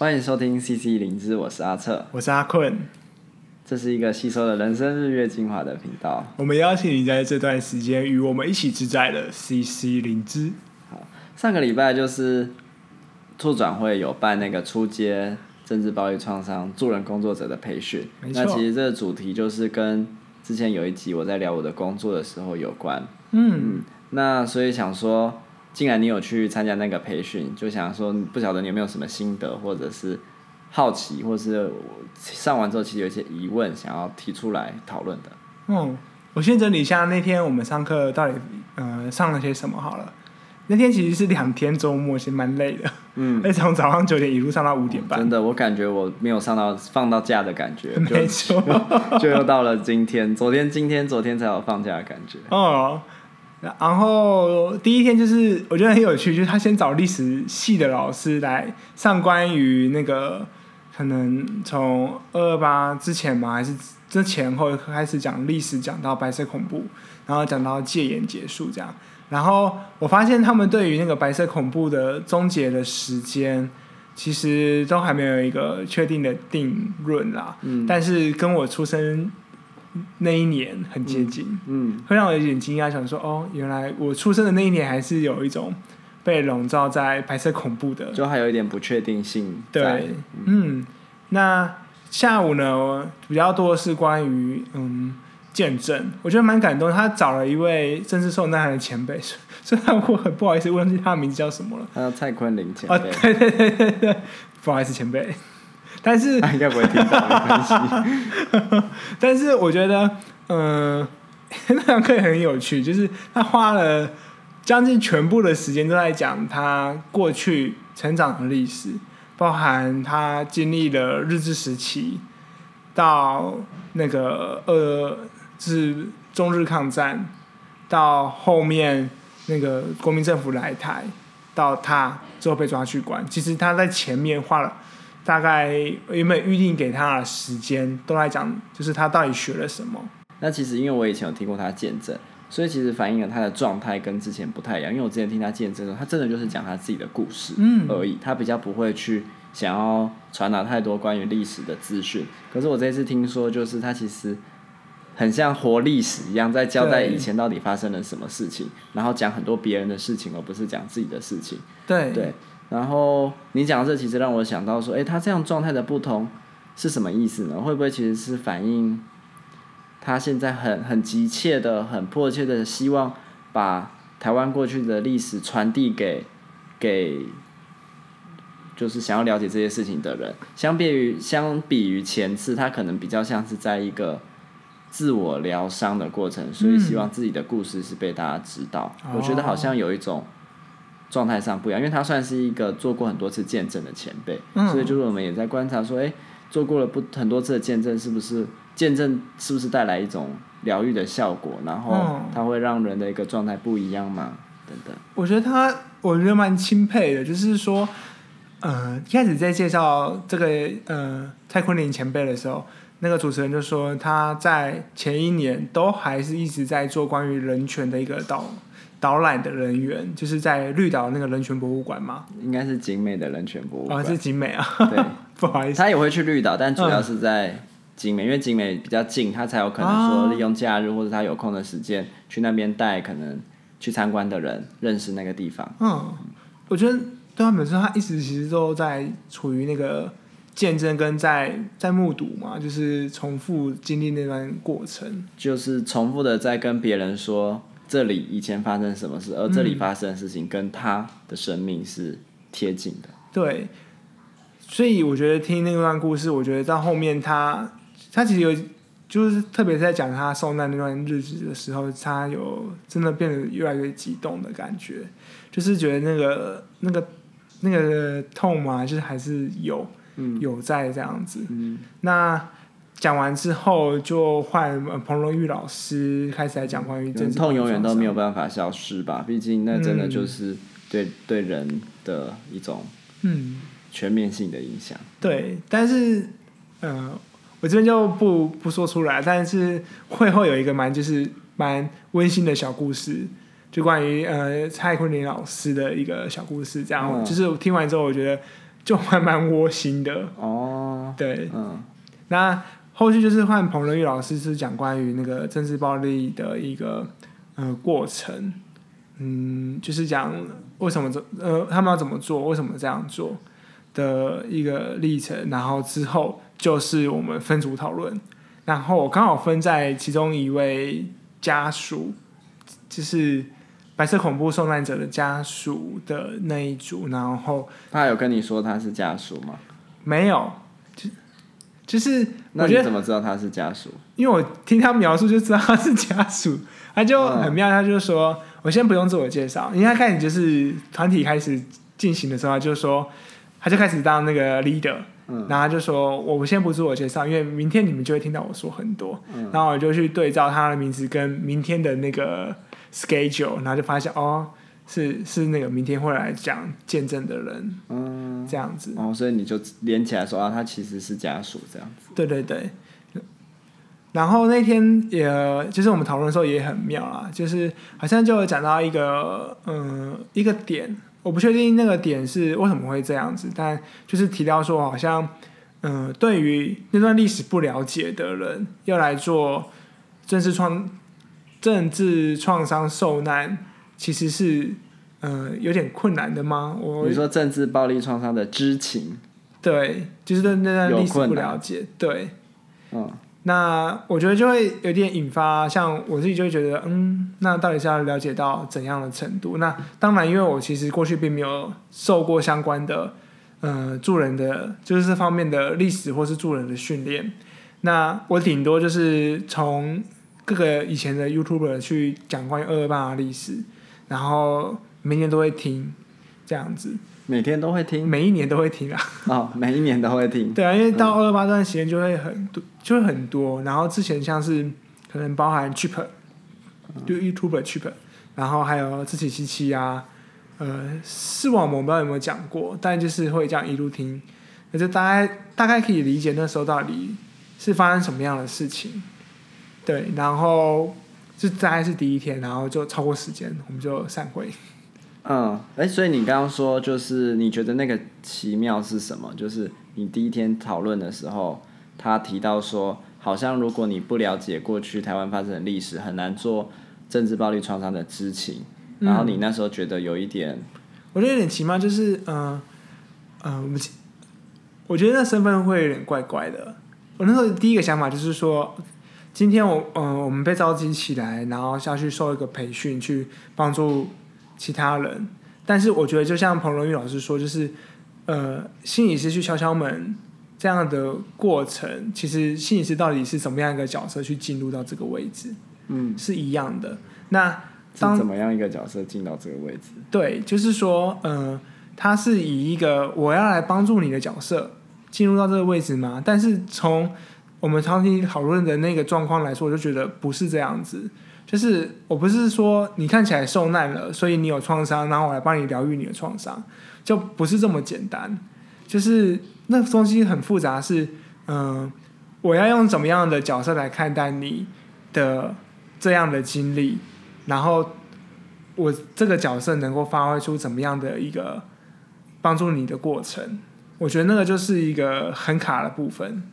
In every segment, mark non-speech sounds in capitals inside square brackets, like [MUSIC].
欢迎收听 CC 灵芝，我是阿策，我是阿困。这是一个吸收了人生日月精华的频道。我们邀请你在这段时间与我们一起自在的 CC 灵芝。好，上个礼拜就是促转会有办那个初阶政治暴力创伤助人工作者的培训。那其实这个主题就是跟之前有一集我在聊我的工作的时候有关。嗯，嗯。那所以想说。既然你有去参加那个培训，就想说不晓得你有没有什么心得，或者是好奇，或者是上完之后其实有一些疑问想要提出来讨论的。嗯，我先整理一下那天我们上课到底呃上了些什么好了。那天其实是两天周末，其实蛮累的。嗯，而且从早上九点一路上到五点半。真的，我感觉我没有上到放到假的感觉。[LAUGHS] 没错，[LAUGHS] 就又到了今天，昨天、今天、昨天才有放假的感觉。哦。然后第一天就是我觉得很有趣，就是他先找历史系的老师来上关于那个可能从二二八之前嘛，还是之前后开始讲历史，讲到白色恐怖，然后讲到戒严结束这样。然后我发现他们对于那个白色恐怖的终结的时间，其实都还没有一个确定的定论啦。嗯，但是跟我出生。那一年很接近，嗯，嗯，会让我有点惊讶，想说哦，原来我出生的那一年还是有一种被笼罩在白色恐怖的，就还有一点不确定性。对，嗯，那下午呢，比较多的是关于嗯见证，我觉得蛮感动。他找了一位政治受难害的前辈，[LAUGHS] 虽然我很不好意思问他的名字叫什么了，他叫蔡坤林前辈。哦，对对对对对，不好意思前辈。但是 [LAUGHS] 他应该不会听到，没关系。[LAUGHS] 但是我觉得，嗯、呃，[LAUGHS] 那堂课也很有趣，就是他花了将近全部的时间都在讲他过去成长的历史，包含他经历了日治时期，到那个呃，是中日抗战，到后面那个国民政府来台，到他最后被抓去关。其实他在前面花了。大概原本预定给他的时间都来讲，就是他到底学了什么。那其实因为我以前有听过他见证，所以其实反映了他的状态跟之前不太一样。因为我之前听他见证的时候，他真的就是讲他自己的故事而已，嗯、他比较不会去想要传达太多关于历史的资讯。可是我这次听说，就是他其实很像活历史一样，在交代以前到底发生了什么事情，然后讲很多别人的事情，而不是讲自己的事情。对对。然后你讲这其实让我想到说，诶，他这样状态的不同是什么意思呢？会不会其实是反映他现在很很急切的、很迫切的希望把台湾过去的历史传递给给，就是想要了解这些事情的人。相比于相比于前次，他可能比较像是在一个自我疗伤的过程，所以希望自己的故事是被大家知道。我觉得好像有一种。状态上不一样，因为他算是一个做过很多次见证的前辈，嗯、所以就是我们也在观察说，哎，做过了不很多次的见证，是不是见证是不是带来一种疗愈的效果？然后它会让人的一个状态不一样吗？等等。我觉得他，我觉得蛮钦佩的，就是说，呃，一开始在介绍这个呃蔡坤林前辈的时候，那个主持人就说他在前一年都还是一直在做关于人权的一个导。导览的人员就是在绿岛那个人权博物馆吗？应该是景美的人权博物馆。哦，是景美啊。对，[LAUGHS] 不好意思。他也会去绿岛，但主要是在景美，嗯、因为景美比较近，他才有可能说利用假日、啊、或者他有空的时间去那边带可能去参观的人认识那个地方。嗯，我觉得对他本身，他一直其实都在处于那个见证跟在在目睹嘛，就是重复经历那段过程，就是重复的在跟别人说。这里以前发生什么事，而这里发生的事情跟他的生命是贴近的。对，所以我觉得听那段故事，我觉得到后面他他其实有，就是特别是在讲他受难那段日子的时候，他有真的变得越来越激动的感觉，就是觉得那个那个那个痛嘛，就是还是有、嗯、有在这样子。嗯、那。讲完之后，就换彭荣玉老师开始来讲关于这痛永远都没有办法消失吧？毕竟那真的就是对、嗯、对人的一种嗯。全面性的影响。对，但是呃，我这边就不不说出来，但是会后有一个蛮就是蛮温馨的小故事，就关于呃蔡坤林老师的一个小故事，这样、嗯、就是我听完之后，我觉得就还蛮窝心的。哦。对，嗯，那后续就是换彭仁玉老师是讲关于那个政治暴力的一个呃过程，嗯，就是讲为什么这呃他们要怎么做，为什么这样做的一个历程，然后之后就是我们分组讨论，然后我刚好分在其中一位家属，就是。白色恐怖受难者的家属的那一组，然后他有跟你说他是家属吗？没有，就就是那你怎么知道他是家属？因为我听他描述就知道他是家属，[LAUGHS] 他就很妙，他就说：“嗯、我先不用自我介绍，因为他开始就是团体开始进行的时候，他就说他就开始当那个 leader，、嗯、然后他就说我先不自我介绍，因为明天你们就会听到我说很多，嗯、然后我就去对照他的名字跟明天的那个。” schedule，然后就发现哦，是是那个明天会来讲见证的人，嗯，这样子，哦，所以你就连起来说啊，他其实是家属这样子。对对对。然后那天也，就是我们讨论的时候也很妙啊，就是好像就讲到一个嗯一个点，我不确定那个点是为什么会这样子，但就是提到说好像嗯，对于那段历史不了解的人要来做政治创。政治创伤受难其实是呃有点困难的吗？我你说政治暴力创伤的知情，对，就是对那段历史不了解，对，嗯，那我觉得就会有点引发，像我自己就会觉得，嗯，那到底是要了解到怎样的程度？那当然，因为我其实过去并没有受过相关的呃助人的就是这方面的历史或是助人的训练，那我顶多就是从。各个以前的 YouTuber 去讲关于二二八的历史，然后每年都会听，这样子。每天都会听，每一年都会听啊。哦，每一年都会听。[LAUGHS] 对啊，因为到二二八这段时间就会很多，就会很多。然后之前像是可能包含 Cheap，就 YouTuber Cheap，然后还有自己七七啊，呃，视网膜不知道有没有讲过，但就是会这样一路听，那就大概大概可以理解那时候到底是发生什么样的事情。对，然后就大概是第一天，然后就超过时间，我们就散会。嗯，哎，所以你刚刚说，就是你觉得那个奇妙是什么？就是你第一天讨论的时候，他提到说，好像如果你不了解过去台湾发生的历史，很难做政治暴力创伤的知情。然后你那时候觉得有一点，嗯、我觉得有点奇妙，就是嗯嗯，我我觉得那身份会有点怪怪的。我那时候第一个想法就是说。今天我嗯、呃，我们被召集起来，然后下去受一个培训，去帮助其他人。但是我觉得，就像彭荣玉老师说，就是呃，心理师去敲敲门这样的过程，其实心理师到底是怎么样一个角色去进入到这个位置，嗯，是一样的。那当怎么样一个角色进到这个位置？对，就是说，嗯、呃，他是以一个我要来帮助你的角色进入到这个位置吗？但是从我们长期讨论的那个状况来说，我就觉得不是这样子。就是我不是说你看起来受难了，所以你有创伤，然后我来帮你疗愈你的创伤，就不是这么简单。就是那东西很复杂，是嗯、我要用怎么样的角色来看待你的这样的经历，然后我这个角色能够发挥出怎么样的一个帮助你的过程。我觉得那个就是一个很卡的部分。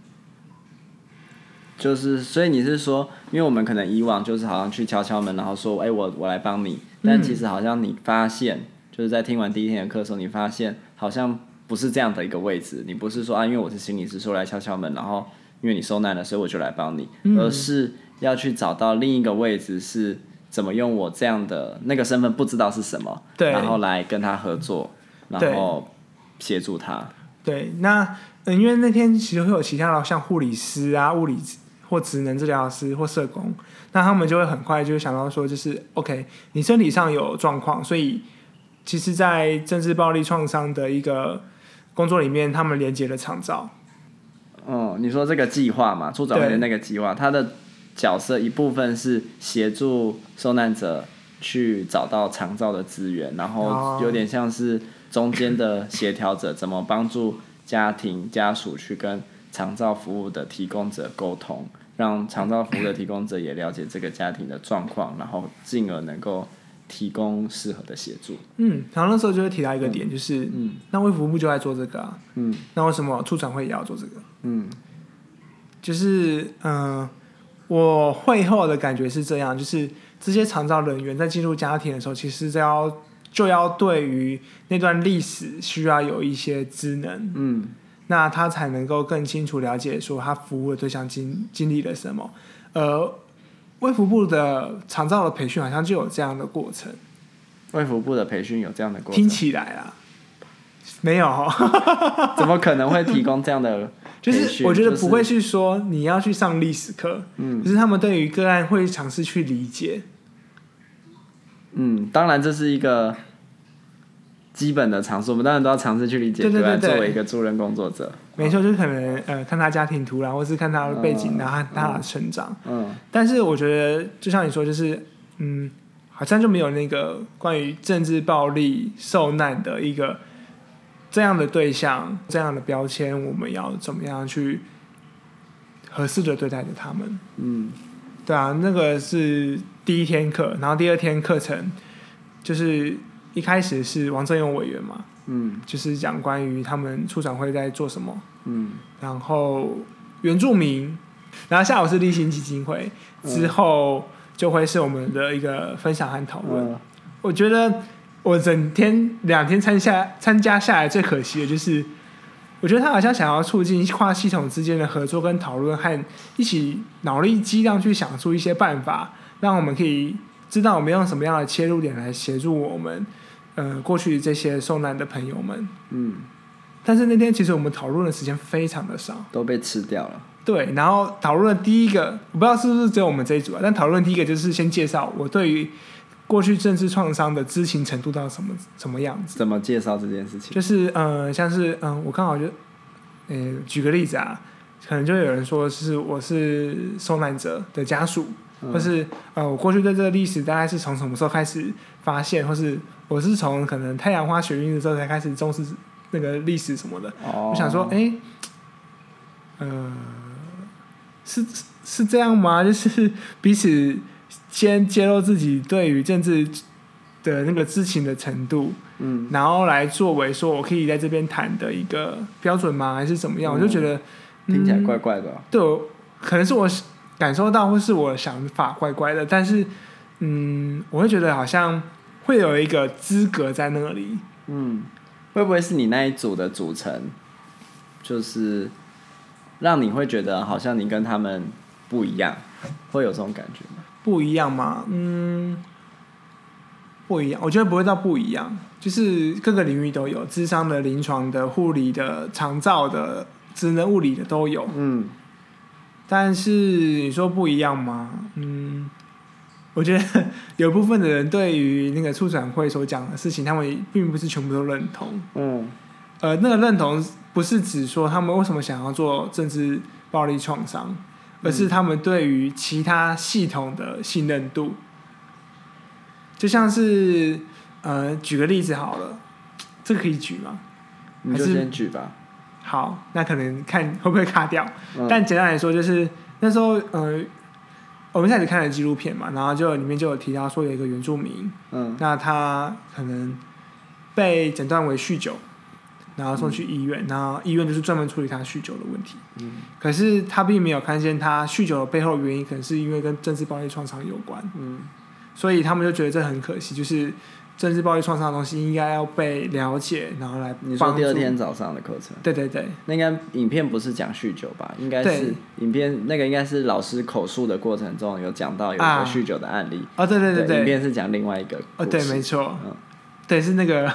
就是，所以你是说，因为我们可能以往就是好像去敲敲门，然后说，哎、欸，我我来帮你。但其实好像你发现，就是在听完第一天的课的时候，你发现好像不是这样的一个位置。你不是说啊，因为我是心理师，说来敲敲门，然后因为你受难了，所以我就来帮你，而是要去找到另一个位置，是怎么用我这样的那个身份，不知道是什么，对，然后来跟他合作，然后协助他。对，那嗯，因为那天其实会有其他的，像护理师啊、物理。或职能治疗师或社工，那他们就会很快就会想到说，就是 OK，你身体上有状况，所以其实，在政治暴力创伤的一个工作里面，他们连接了长照。哦，你说这个计划嘛，出转会的那个计划，他的角色一部分是协助受难者去找到长照的资源，然后有点像是中间的协调者，怎么帮助家庭家属去跟。长照服务的提供者沟通，让长照服务的提供者也了解这个家庭的状况，然后进而能够提供适合的协助。嗯，然后那时候就会提到一个点，嗯就是，嗯。那卫福部就在做这个啊，嗯。那为什么促转会也要做这个？嗯。就是，嗯、呃，我会后的感觉是这样，就是这些长照人员在进入家庭的时候，其实就要就要对于那段历史需要有一些知能，嗯那他才能够更清楚了解说他服务的对象经经历了什么。呃，卫福部的长照的培训好像就有这样的过程，卫福部的培训有这样的过程，听起来啊，没有、哦，[LAUGHS] 怎么可能会提供这样的？[LAUGHS] 就是我觉得不会去说你要去上历史课，嗯，可是他们对于个案会尝试去理解。嗯，当然这是一个基本的尝试，我们当然都要尝试去理解对对对。作为一个助人工作者，没错，就是可能呃看他家庭图然，或是看他的背景，然后他的成长。嗯，但是我觉得就像你说，就是嗯，好像就没有那个关于政治暴力受难的一个。这样的对象，这样的标签，我们要怎么样去合适的对待着他们？嗯，对啊，那个是第一天课，然后第二天课程就是一开始是王正勇委员嘛，嗯，就是讲关于他们促转会在做什么，嗯，然后原住民，然后下午是立行基金会，之后就会是我们的一个分享和讨论。嗯，我觉得。我整天两天参下参加下来，最可惜的就是，我觉得他好像想要促进跨系统之间的合作跟讨论，和一起脑力激荡去想出一些办法，让我们可以知道我们用什么样的切入点来协助我们，呃，过去这些受难的朋友们。嗯。但是那天其实我们讨论的时间非常的少，都被吃掉了。对，然后讨论的第一个，我不知道是不是只有我们这一组啊，但讨论第一个就是先介绍我对于。过去政治创伤的知情程度到什么什么样子？怎么介绍这件事情？就是呃，像是嗯、呃，我刚好就，呃，举个例子啊，可能就有人说是我是受难者的家属，嗯、或是呃，我过去对这个历史大概是从什么时候开始发现，或是我是从可能太阳花学运的时候才开始重视那个历史什么的。哦、我想说，哎、欸，呃，是是这样吗？[LAUGHS] 就是彼此。先揭露自己对于政治的那个知情的程度，嗯，然后来作为说我可以在这边谈的一个标准吗？还是怎么样？嗯、我就觉得、嗯、听起来怪怪的。对，可能是我感受到或是我的想法怪怪的，但是嗯，我会觉得好像会有一个资格在那里。嗯，会不会是你那一组的组成，就是让你会觉得好像你跟他们不一样，会有这种感觉吗？不一样吗？嗯，不一样。我觉得不会到不一样，就是各个领域都有，智商的、临床的、护理的、长照的、职能物理的都有。嗯，但是你说不一样吗？嗯，我觉得 [LAUGHS] 有部分的人对于那个促转会所讲的事情，他们并不是全部都认同。嗯，呃，那个认同不是指说他们为什么想要做政治暴力创伤。而是他们对于其他系统的信任度，就像是呃，举个例子好了，这个可以举吗？你就先举吧。好，那可能看会不会卡掉。嗯、但简单来说，就是那时候呃，我们开始看了纪录片嘛，然后就里面就有提到说有一个原住民，嗯，那他可能被诊断为酗酒。然后送去医院，嗯、然后医院就是专门处理他酗酒的问题。嗯，可是他并没有看见他酗酒的背后的原因，可能是因为跟政治暴力创伤有关。嗯，所以他们就觉得这很可惜，就是政治暴力创伤的东西应该要被了解，然后来。你说第二天早上的课程？对对对，那应该影片不是讲酗酒吧？应该是影片那个应该是老师口述的过程中有讲到有一个酗酒的案例。啊、哦，对对对对，影片是讲另外一个。哦，对，没错。嗯，对，是那个。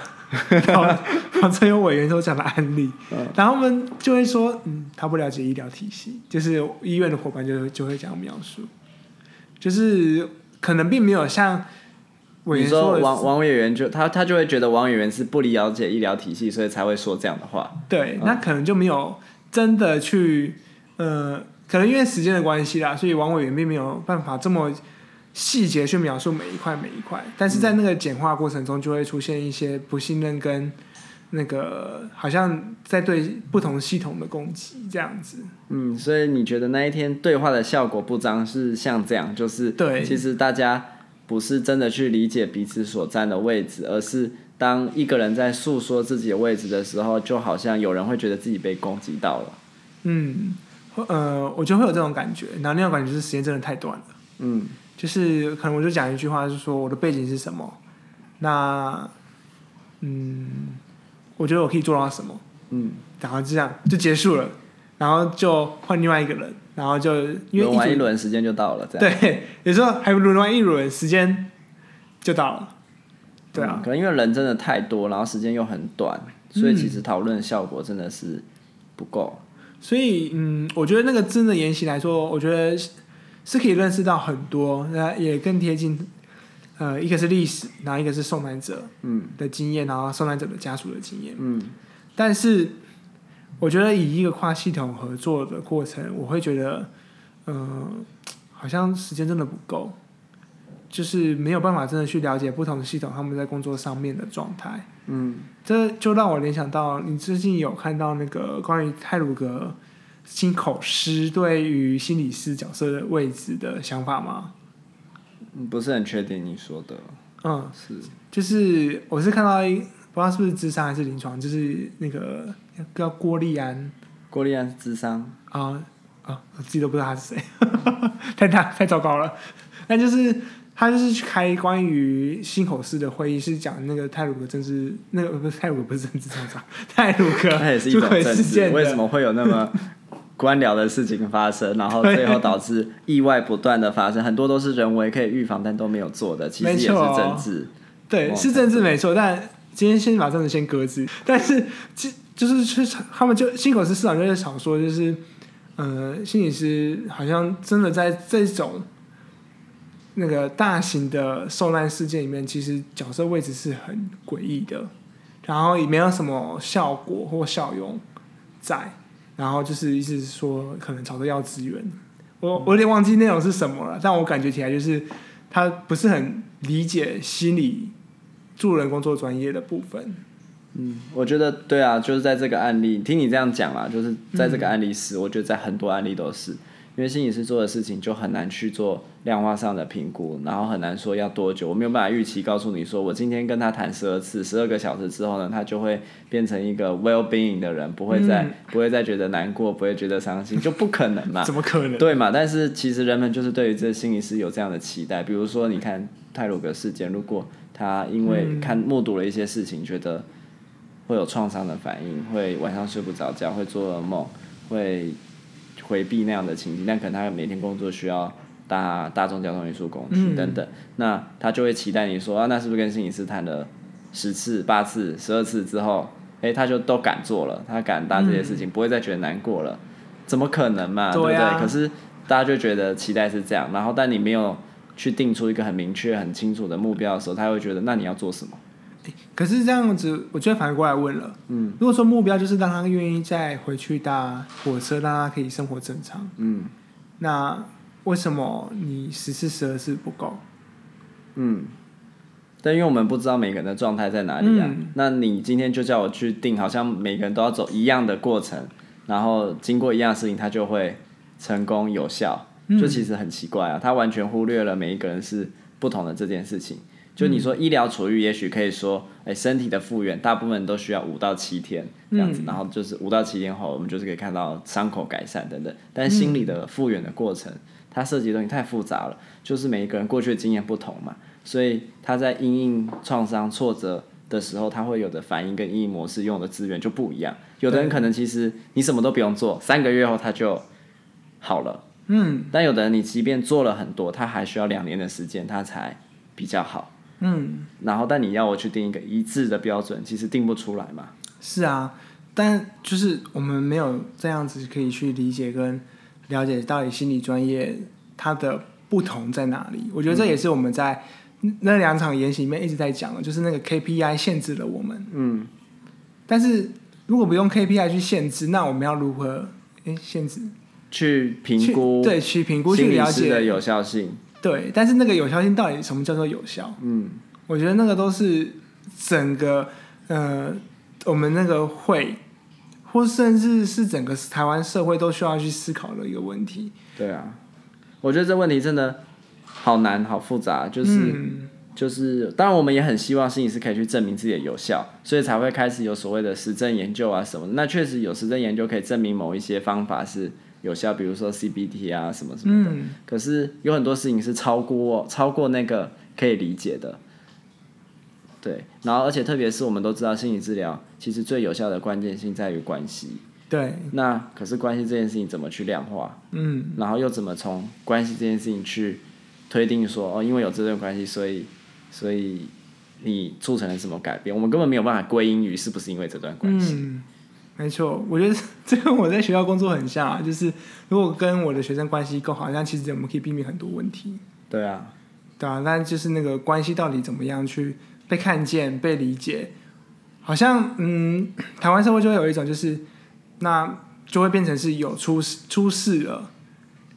然 [LAUGHS] 后，曾 [LAUGHS] 有委员都讲的案例，嗯、然后我们就会说，嗯，他不了解医疗体系，就是医院的伙伴就就会这样描述，就是可能并没有像委员说，说王王委员就他他就会觉得王委员是不理解医疗体系，所以才会说这样的话。对，那可能就没有真的去，呃，可能因为时间的关系啦，所以王委员并没有办法这么。细节去描述每一块每一块，但是在那个简化过程中，就会出现一些不信任跟那个好像在对不同系统的攻击这样子。嗯，所以你觉得那一天对话的效果不彰是像这样，就是对，其实大家不是真的去理解彼此所站的位置，而是当一个人在诉说自己的位置的时候，就好像有人会觉得自己被攻击到了。嗯，呃，我就会有这种感觉，然后那种感觉就是时间真的太短了。嗯，就是可能我就讲一句话，就是说我的背景是什么，那，嗯，我觉得我可以做到什么，嗯，然后这样就结束了，然后就换另外一个人。然后就因为轮完一轮时间就到了，这样。对，有时候还轮完一轮时间就到了，对啊，嗯、可能因为人真的太多，然后时间又很短，所以其实讨论效果真的是不够。所以嗯，我觉得那个真的研习来说，我觉得是可以认识到很多，那也更贴近呃，一个是历史，然后一个是受难者嗯。的经验，然后受难者的家属的经验。嗯，但是。我觉得以一个跨系统合作的过程，我会觉得，嗯、呃，好像时间真的不够，就是没有办法真的去了解不同的系统他们在工作上面的状态。嗯，这就让我联想到，你最近有看到那个关于泰鲁格心口师对于心理师角色的位置的想法吗？不是很确定你说的。嗯，是，就是我是看到一。不知道是不是智商还是临床，就是那个叫郭立安，郭立安是智商。啊啊，我自己都不知道他是谁，[LAUGHS] 太大太糟糕了。那就是他就是去开关于新口市的会议，是讲那个泰鲁格政治，那个不是泰鲁格不是政治创伤，[LAUGHS] 泰鲁阁他也是一种政治，为什么会有那么 [LAUGHS] 官僚的事情发生，然后最后导致意外不断的发生，很多都是人为可以预防但都没有做的，其实也是政治，对，是政治没错，但。今天先把政治先搁置，但是就就是去他们就心口师市长就在想说，就是呃，心理师好像真的在这种那个大型的受难事件里面，其实角色位置是很诡异的，然后也没有什么效果或效用在，然后就是意思是说可能吵着要资源，我我有点忘记内容是什么了，但我感觉起来就是他不是很理解心理。助人工作专业的部分，嗯，我觉得对啊，就是在这个案例，听你这样讲啦，就是在这个案例是，嗯、我觉得在很多案例都是，因为心理师做的事情就很难去做量化上的评估，然后很难说要多久，我没有办法预期告诉你说，我今天跟他谈十二次，十二个小时之后呢，他就会变成一个 well being 的人，不会再、嗯、不会再觉得难过，不会觉得伤心，就不可能嘛？[LAUGHS] 怎么可能？对嘛？但是其实人们就是对于这心理师有这样的期待，比如说你看泰鲁格事件，如果他因为看目睹了一些事情，觉得会有创伤的反应，会晚上睡不着觉，会做噩梦，会回避那样的情境。但可能他每天工作需要搭大众交通运输工具等等，那他就会期待你说啊，那是不是跟心理师谈了十次、八次、十二次之后，诶，他就都敢做了，他敢搭这些事情，不会再觉得难过了？怎么可能嘛？对不对？可是大家就觉得期待是这样，然后但你没有。去定出一个很明确、很清楚的目标的时候，他会觉得，那你要做什么？可是这样子，我就反过来问了，嗯，如果说目标就是让他愿意再回去搭火车，让他可以生活正常，嗯，那为什么你十次、十二次不够？嗯，但因为我们不知道每个人的状态在哪里啊。嗯，那你今天就叫我去定，好像每个人都要走一样的过程，然后经过一样的事情，他就会成功有效。就其实很奇怪啊，他完全忽略了每一个人是不同的这件事情。就你说医疗处遇，也许可以说，哎，身体的复原大部分都需要五到七天这样子，然后就是五到七天后，我们就是可以看到伤口改善等等。但心理的复原的过程，它涉及的东西太复杂了，就是每一个人过去的经验不同嘛，所以他在因应创伤挫折的时候，他会有的反应跟应应模式用的资源就不一样。有的人可能其实你什么都不用做，三个月后他就好了。嗯，但有的人你即便做了很多，他还需要两年的时间，他才比较好。嗯，然后但你要我去定一个一致的标准，其实定不出来嘛。是啊，但就是我们没有这样子可以去理解跟了解到底心理专业它的不同在哪里。我觉得这也是我们在那两场研习里面一直在讲的，就是那个 KPI 限制了我们。嗯，但是如果不用 KPI 去限制，那我们要如何诶限制？去评估，对，去评估去了解的有效性，对，但是那个有效性到底什么叫做有效？嗯，我觉得那个都是整个呃，我们那个会，或甚至是整个台湾社会都需要去思考的一个问题。对啊，我觉得这问题真的好难，好复杂，就是、嗯、就是，当然我们也很希望心理师可以去证明自己的有效，所以才会开始有所谓的实证研究啊什么。那确实有实证研究可以证明某一些方法是有效，比如说 CBT 啊什么什么的。嗯、可是有很多事情是超过超过那个可以理解的。对，然后而且特别是我们都知道，心理治疗其实最有效的关键性在于关系。对。那可是关系这件事情怎么去量化？嗯。然后又怎么从关系这件事情去推定说哦，因为有这段关系，所以所以你促成了什么改变？我们根本没有办法归因于是不是因为这段关系。嗯，没错，我觉得 [LAUGHS] 这跟我在学校工作很像啊，就是如果跟我的学生关系够好，像其实我们可以避免很多问题。对啊。对啊，但就是那个关系到底怎么样去？被看见、被理解，好像嗯，台湾社会就会有一种，就是那就会变成是有出事出事了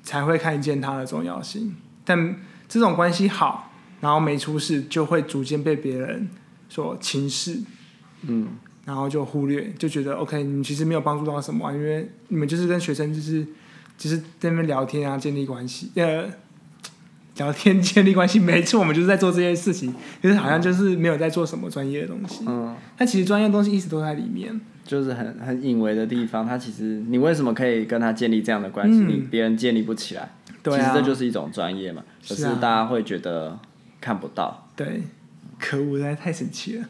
才会看见它的重要性。但这种关系好，然后没出事，就会逐渐被别人所轻视，嗯，然后就忽略，就觉得 OK，你们其实没有帮助到什么，因为你们就是跟学生就是就是在那边聊天啊，建立关系，呃。聊天建立关系，没错，我们就是在做这些事情，可是好像就是没有在做什么专业的东西。嗯，但其实专业的东西一直都在里面，就是很很隐微的地方。他其实你为什么可以跟他建立这样的关系？嗯、你别人建立不起来，对啊、其实这就是一种专业嘛。可是大家会觉得看不到。对，可恶，实在太神奇了。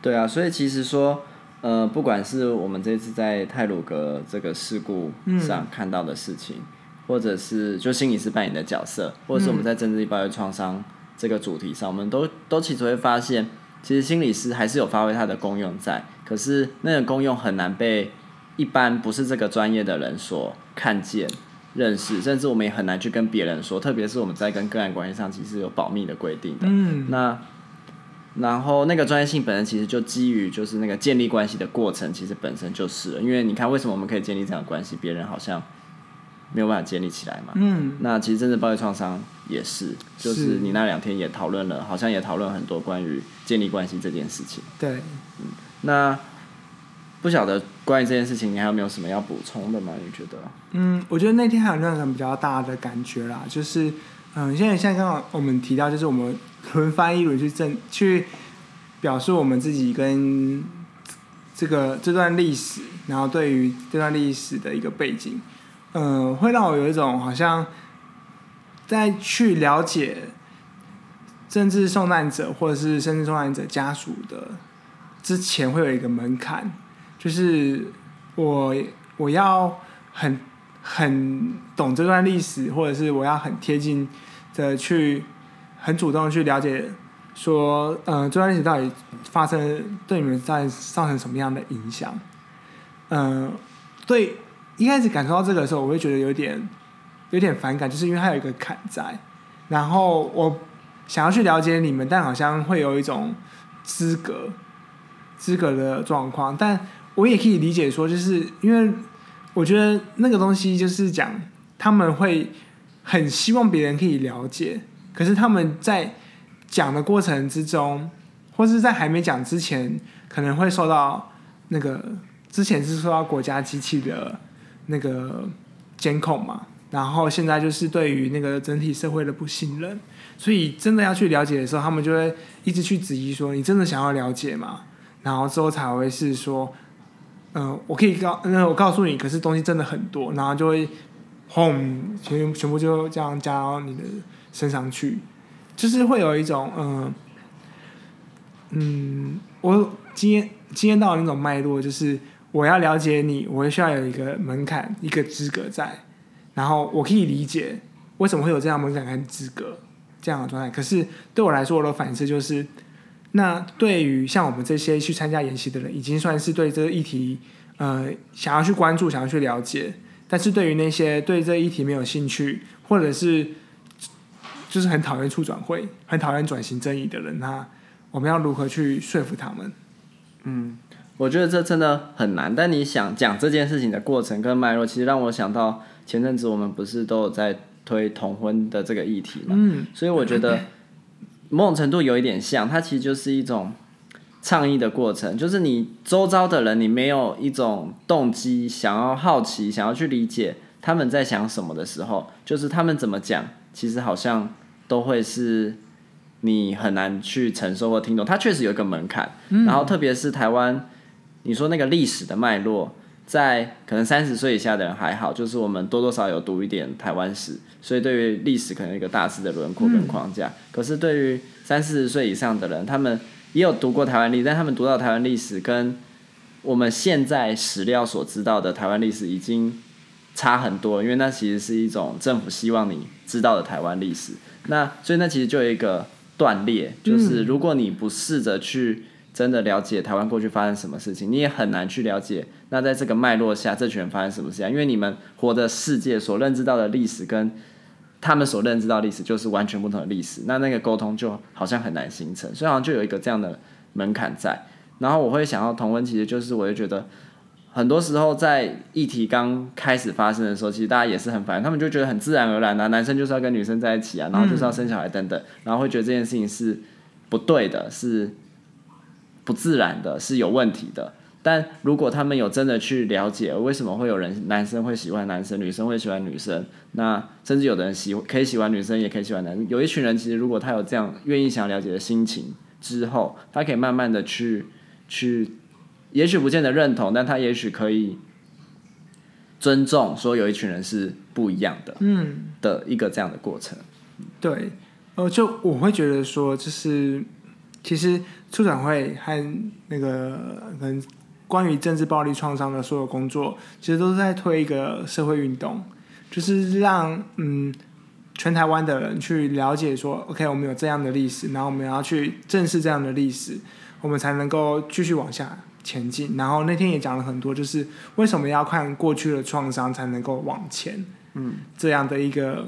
对啊，所以其实说，呃，不管是我们这次在泰鲁格这个事故上看到的事情。嗯或者是就心理师扮演的角色，或者是我们在政治力暴力创伤这个主题上，我们都都其实会发现，其实心理师还是有发挥它的功用在，可是那个功用很难被一般不是这个专业的人所看见、认识，甚至我们也很难去跟别人说，特别是我们在跟个案关系上，其实有保密的规定的。嗯，那然后那个专业性本身其实就基于就是那个建立关系的过程，其实本身就是了，因为你看为什么我们可以建立这样的关系，别人好像。没有办法建立起来嘛？嗯，那其实真正暴力创伤也是，就是你那两天也讨论了，好像也讨论很多关于建立关系这件事情。对，嗯，那不晓得关于这件事情，你还有没有什么要补充的吗？你觉得？嗯，我觉得那天还有那种比较大的感觉啦，就是嗯，现在现在刚刚我们提到，就是我们轮番一轮去证去表述我们自己跟这个这段历史，然后对于这段历史的一个背景。嗯、呃，会让我有一种好像在去了解政治受难者或者是政治受难者家属的之前，会有一个门槛，就是我我要很很懂这段历史，或者是我要很贴近的去很主动去了解，说，嗯、呃，这段历史到底发生对你们在造成什么样的影响？嗯、对。一开始感受到这个的时候，我会觉得有点有点反感，就是因为它有一个坎在。然后我想要去了解你们，但好像会有一种资格资格的状况。但我也可以理解说，就是因为我觉得那个东西就是讲他们会很希望别人可以了解，可是他们在讲的过程之中，或是在还没讲之前，可能会受到那个之前是受到国家机器的。那个监控嘛，然后现在就是对于那个整体社会的不信任，所以真的要去了解的时候，他们就会一直去质疑说：“你真的想要了解吗？”然后之后才会是说：“嗯、我可以告，那我告诉你，可是东西真的很多。”然后就会轰，全全部就这样加到你的身上去，就是会有一种嗯、嗯，我今天今天到的那种脉络，就是。我要了解你，我需要有一个门槛、一个资格在，然后我可以理解为什么会有这样门槛跟资格这样的状态。可是对我来说，我的反思就是，那对于像我们这些去参加演习的人，已经算是对这个议题呃想要去关注、想要去了解。但是对于那些对这议题没有兴趣，或者是就是很讨厌促转会、很讨厌转型正义的人，那我们要如何去说服他们？嗯。我觉得这真的很难，但你想讲这件事情的过程跟脉络，其实让我想到前阵子我们不是都有在推同婚的这个议题嘛？嗯，所以我觉得某种程度有一点像，它其实就是一种倡议的过程，就是你周遭的人，你没有一种动机想要好奇、想要去理解他们在想什么的时候，就是他们怎么讲，其实好像都会是你很难去承受或听懂。它确实有一个门槛，嗯、然后特别是台湾，你说那个历史的脉络，在可能三十岁以下的人还好，就是我们多多少少有读一点台湾史，所以对于历史可能有一个大致的轮廓跟框架。嗯、可是对于三四十岁以上的人，他们也有读过台湾历史，但他们读到台湾历史跟我们现在史料所知道的台湾历史已经差很多，因为那其实是一种政府希望你知道的台湾历史。那所以那其实就有一个断裂，就是如果你不试着去真的了解台湾过去发生什么事情，你也很难去了解那在这个脉络下这群人发生什么事情，因为你们活的世界所认知到的历史跟他们所认知到历史就是完全不同的历史，那那个沟通就好像很难形成，所以好像就有一个这样的门槛在。然后我会想要同温，其实就是我就觉得，很多时候在议题刚开始发生的时候，其实大家也是很烦，他们就觉得很自然而然啊，男生就是要跟女生在一起啊，然后就是要生小孩等等，然后会觉得这件事情是不对的，是不自然的，是有问题的。但如果他们有真的去了解为什么会有人男生会喜欢男生，女生会喜欢女生，那甚至有的人喜可以喜欢女生，也可以喜欢男生。有一群人其实如果他有这样愿意想了解的心情之后，他可以慢慢的去。去，也许不见得认同，但他也许可以尊重，说有一群人是不一样的，嗯，的一个这样的过程。对，呃，就我会觉得说，就是其实促展会和那个可能关于政治暴力创伤的所有工作，其实都是在推一个社会运动，就是让嗯全台湾的人去了解说，OK，我们有这样的历史，然后我们要去正视这样的历史。我们才能够继续往下前进。然后那天也讲了很多，就是为什么要看过去的创伤才能够往前。嗯，这样的一个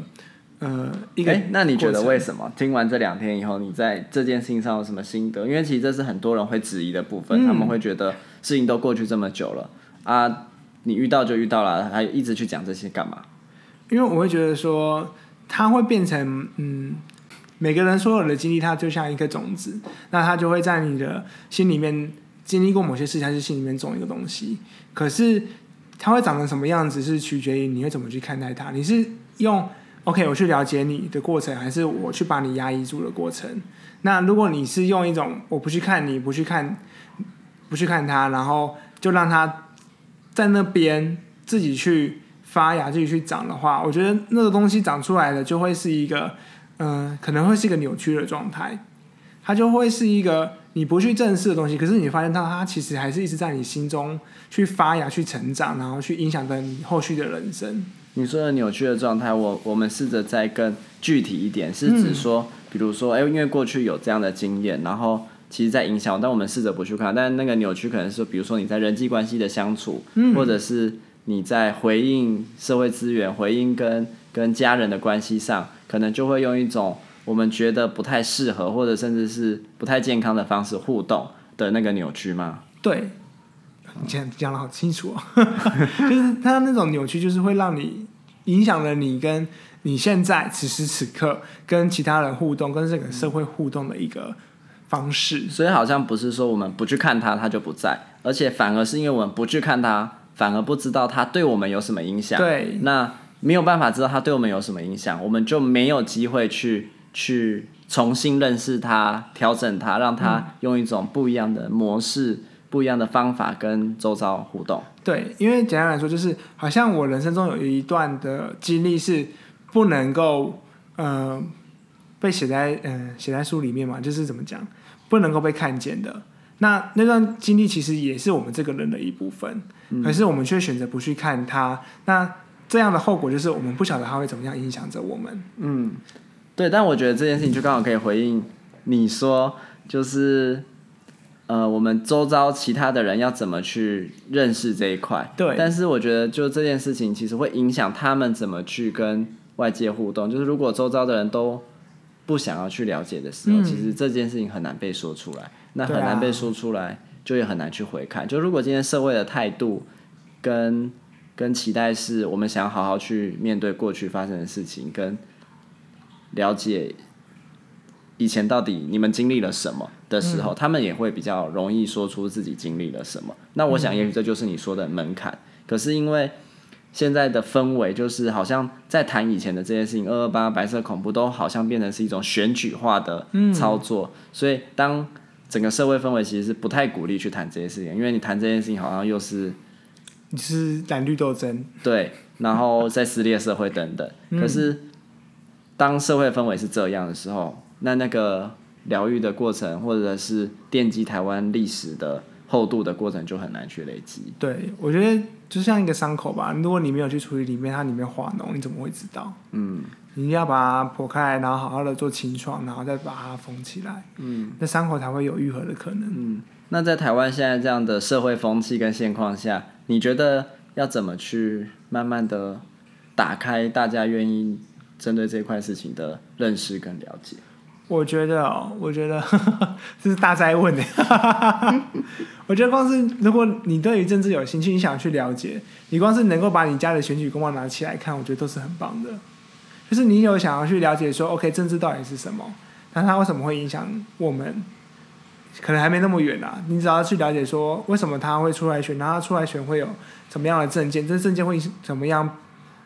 呃一个。那你觉得为什么？听完这两天以后，你在这件事情上有什么心得？因为其实这是很多人会质疑的部分，嗯、他们会觉得事情都过去这么久了啊，你遇到就遇到了，还一直去讲这些干嘛？因为我会觉得说，它会变成嗯。每个人所有的经历，它就像一颗种子，那它就会在你的心里面经历过某些事情，它是心里面种一个东西。可是它会长成什么样子，是取决于你会怎么去看待它。你是用 OK 我去了解你的过程，还是我去把你压抑住的过程？那如果你是用一种我不去看你，不去看，不去看它，然后就让它在那边自己去发芽、自己去长的话，我觉得那个东西长出来的就会是一个。嗯、可能会是一个扭曲的状态，它就会是一个你不去正视的东西。可是你发现它它其实还是一直在你心中去发芽、去成长，然后去影响着你后续的人生。你说的扭曲的状态，我我们试着再更具体一点，是指说，嗯、比如说，哎，因为过去有这样的经验，然后其实在影响，但我们试着不去看。但那个扭曲可能是，比如说你在人际关系的相处，嗯、或者是你在回应社会资源、回应跟跟家人的关系上。可能就会用一种我们觉得不太适合，或者甚至是不太健康的方式互动的那个扭曲吗？对，你讲讲的好清楚哦，[LAUGHS] 就是他那种扭曲，就是会让你影响了你跟你现在此时此刻跟其他人互动，跟这个社会互动的一个方式。所以好像不是说我们不去看他，他就不在，而且反而是因为我们不去看他，反而不知道他对我们有什么影响。对，那。没有办法知道他对我们有什么影响，我们就没有机会去去重新认识他、调整他，让他用一种不一样的模式、嗯、不一样的方法跟周遭互动。对，因为简单来说，就是好像我人生中有一段的经历是不能够呃被写在嗯、呃、写在书里面嘛，就是怎么讲，不能够被看见的。那那段经历其实也是我们这个人的一部分，嗯、可是我们却选择不去看他。那这样的后果就是我们不晓得它会怎么样影响着我们。嗯，对，但我觉得这件事情就刚好可以回应你说，就是呃，我们周遭其他的人要怎么去认识这一块。对。但是我觉得，就这件事情其实会影响他们怎么去跟外界互动。就是如果周遭的人都不想要去了解的时候，嗯、其实这件事情很难被说出来。那很难被说出来，就也很难去回看。就如果今天社会的态度跟跟期待是我们想要好好去面对过去发生的事情，跟了解以前到底你们经历了什么的时候，嗯、他们也会比较容易说出自己经历了什么。那我想，也许这就是你说的门槛。嗯、可是因为现在的氛围就是好像在谈以前的这些事情，二二八白色恐怖都好像变成是一种选举化的操作，嗯、所以当整个社会氛围其实是不太鼓励去谈这些事情，因为你谈这件事情好像又是你是蓝绿斗争，对，然后在撕裂社会等等。嗯、可是当社会氛围是这样的时候，那那个疗愈的过程，或者是奠基台湾历史的。厚度的过程就很难去累积。对，我觉得就像一个伤口吧，如果你没有去处理里面，它里面化脓，你怎么会知道？嗯，你要把它剖开，然后好好的做清创，然后再把它缝起来。嗯，那伤口才会有愈合的可能。嗯，那在台湾现在这样的社会风气跟现况下，你觉得要怎么去慢慢的打开大家愿意针对这块事情的认识跟了解？我觉得哦，我觉得 [LAUGHS] 这是大哉问的。[LAUGHS] 我觉得光是如果你对于政治有兴趣，你想去了解，你光是能够把你家的选举公报拿起来看，我觉得都是很棒的。就是你有想要去了解说，OK，政治到底是什么？那它为什么会影响我们？可能还没那么远啊。你只要去了解说，为什么他会出来选？然后他出来选会有什么样的政见？这政见会怎么样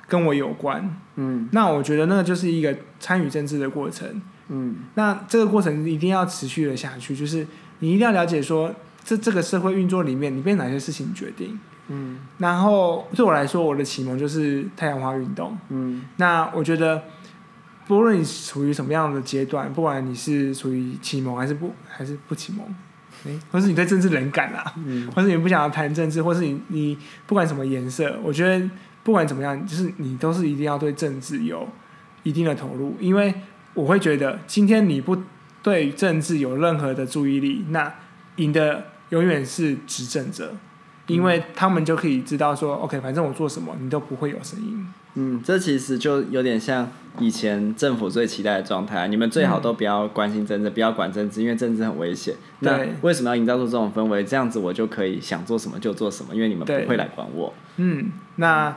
跟我有关？嗯，那我觉得那个就是一个参与政治的过程。嗯，那这个过程一定要持续的下去，就是你一定要了解说，这这个社会运作里面，你被哪些事情决定。嗯，然后对我来说，我的启蒙就是太阳花运动。嗯，那我觉得，不论你处于什么样的阶段，不管你是处于启蒙还是不还是不启蒙，诶，或是你对政治冷感啊，嗯，或是你不想要谈政治，或是你你不管什么颜色，我觉得不管怎么样，就是你都是一定要对政治有一定的投入，因为。我会觉得，今天你不对政治有任何的注意力，那赢的永远是执政者，因为他们就可以知道说，OK，反正我做什么，你都不会有声音。嗯，这其实就有点像以前政府最期待的状态，你们最好都不要关心政治，嗯、不要管政治，因为政治很危险。那为什么要营造出这种氛围？这样子我就可以想做什么就做什么，因为你们不会来管我。嗯，那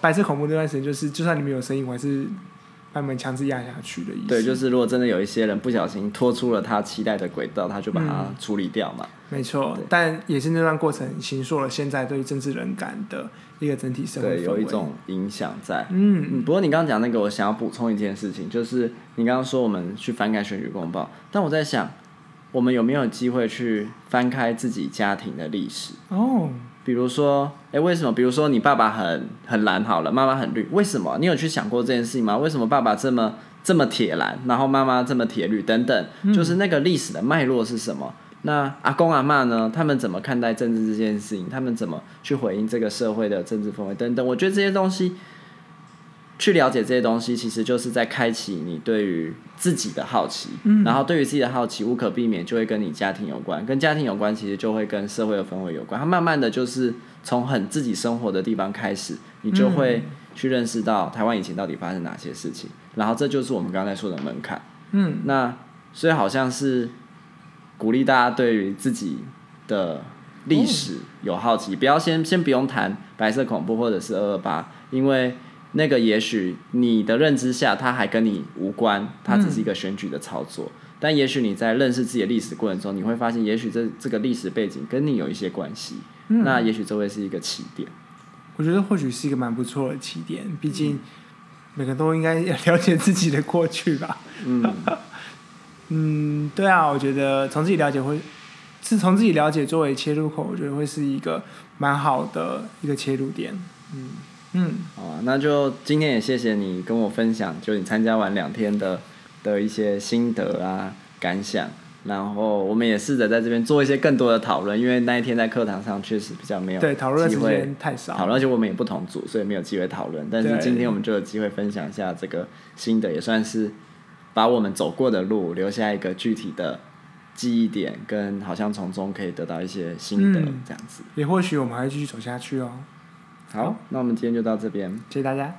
白色恐怖那段时间，就是就算你们有声音，我还是。把你们强制压下去的意思。对，就是如果真的有一些人不小心拖出了他期待的轨道，他就把它处理掉嘛。嗯、没错，但也是那段过程形塑了现在对政治人感的一个整体社会。对，有一种影响在。嗯嗯。不过你刚刚讲那个，我想要补充一件事情，就是你刚刚说我们去翻开选举公报，但我在想，我们有没有机会去翻开自己家庭的历史？哦。比如说，哎，为什么？比如说，你爸爸很很蓝，好了，妈妈很绿，为什么？你有去想过这件事情吗？为什么爸爸这么这么铁蓝，然后妈妈这么铁绿，等等，就是那个历史的脉络是什么？那阿公阿嬷呢？他们怎么看待政治这件事情？他们怎么去回应这个社会的政治氛围？等等，我觉得这些东西。去了解这些东西，其实就是在开启你对于自己的好奇，嗯、然后对于自己的好奇，无可避免就会跟你家庭有关，跟家庭有关，其实就会跟社会的氛围有关。它慢慢的就是从很自己生活的地方开始，你就会去认识到台湾以前到底发生哪些事情，然后这就是我们刚才说的门槛。嗯，那所以好像是鼓励大家对于自己的历史有好奇，不要先先不用谈白色恐怖或者是二二八，因为。那个也许你的认知下，它还跟你无关，它只是一个选举的操作。嗯、但也许你在认识自己的历史过程中，你会发现，也许这这个历史背景跟你有一些关系。嗯、那也许这会是一个起点。我觉得或许是一个蛮不错的起点，毕竟每个人都应该要了解自己的过去吧。嗯，[LAUGHS] 嗯，对啊，我觉得从自己了解会是从自己了解作为切入口，我觉得会是一个蛮好的一个切入点。嗯。嗯，好啊，那就今天也谢谢你跟我分享，就你参加完两天的的一些心得啊感想，然后我们也试着在这边做一些更多的讨论，因为那一天在课堂上确实比较没有对讨论时间太少，讨论而且我们也不同组，所以没有机会讨论。但是今天我们就有机会分享一下这个心得，也算是把我们走过的路留下一个具体的记忆点，跟好像从中可以得到一些心得这样子。嗯、也或许我们还会继续走下去哦。好，那我们今天就到这边，谢谢大家。